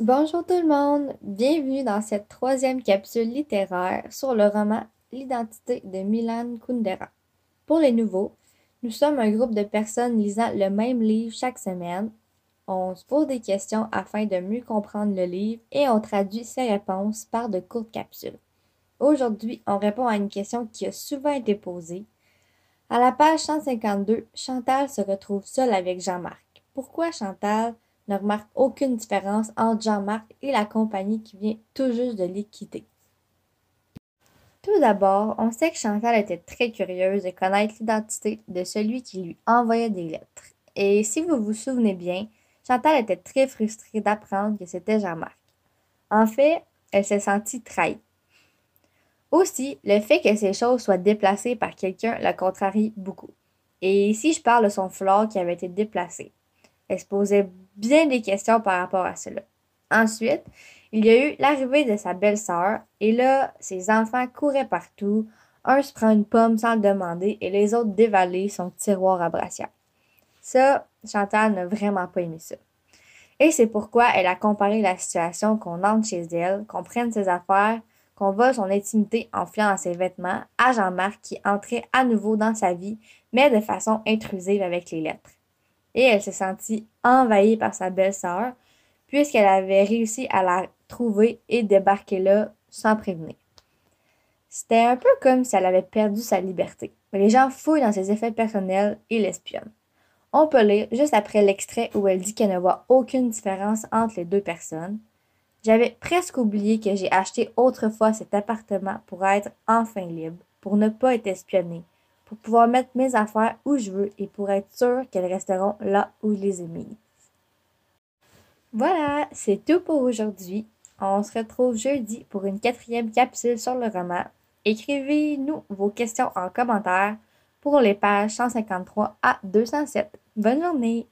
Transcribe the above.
Bonjour tout le monde, bienvenue dans cette troisième capsule littéraire sur le roman L'identité de Milan Kundera. Pour les nouveaux, nous sommes un groupe de personnes lisant le même livre chaque semaine. On se pose des questions afin de mieux comprendre le livre et on traduit ces réponses par de courtes capsules. Aujourd'hui, on répond à une question qui a souvent été posée. À la page 152, Chantal se retrouve seule avec Jean-Marc. Pourquoi Chantal ne remarque aucune différence entre Jean-Marc et la compagnie qui vient tout juste de les? Tout d'abord, on sait que Chantal était très curieuse de connaître l'identité de celui qui lui envoyait des lettres. Et si vous vous souvenez bien, Chantal était très frustrée d'apprendre que c'était Jean-Marc. En fait, elle s'est sentie trahie. Aussi, le fait que ces choses soient déplacées par quelqu'un la contrarie beaucoup. Et ici, je parle de son foulard qui avait été déplacé. Elle se posait bien des questions par rapport à cela. Ensuite, il y a eu l'arrivée de sa belle-sœur, et là, ses enfants couraient partout. Un se prend une pomme sans le demander, et les autres dévalaient son tiroir à brassière. Ça, Chantal n'a vraiment pas aimé ça. Et c'est pourquoi elle a comparé la situation qu'on entre chez elle, qu'on prenne ses affaires, qu'on vole son intimité en fiant dans ses vêtements à Jean-Marc qui entrait à nouveau dans sa vie, mais de façon intrusive avec les lettres. Et elle s'est sentie envahie par sa belle-sœur, puisqu'elle avait réussi à la trouver et débarquer là sans prévenir. C'était un peu comme si elle avait perdu sa liberté. Mais les gens fouillent dans ses effets personnels et l'espionnent. On peut lire juste après l'extrait où elle dit qu'elle ne voit aucune différence entre les deux personnes. J'avais presque oublié que j'ai acheté autrefois cet appartement pour être enfin libre, pour ne pas être espionnée, pour pouvoir mettre mes affaires où je veux et pour être sûre qu'elles resteront là où je les ai mises. Voilà, c'est tout pour aujourd'hui. On se retrouve jeudi pour une quatrième capsule sur le roman. Écrivez-nous vos questions en commentaire pour les pages 153 à 207. Bonne journée!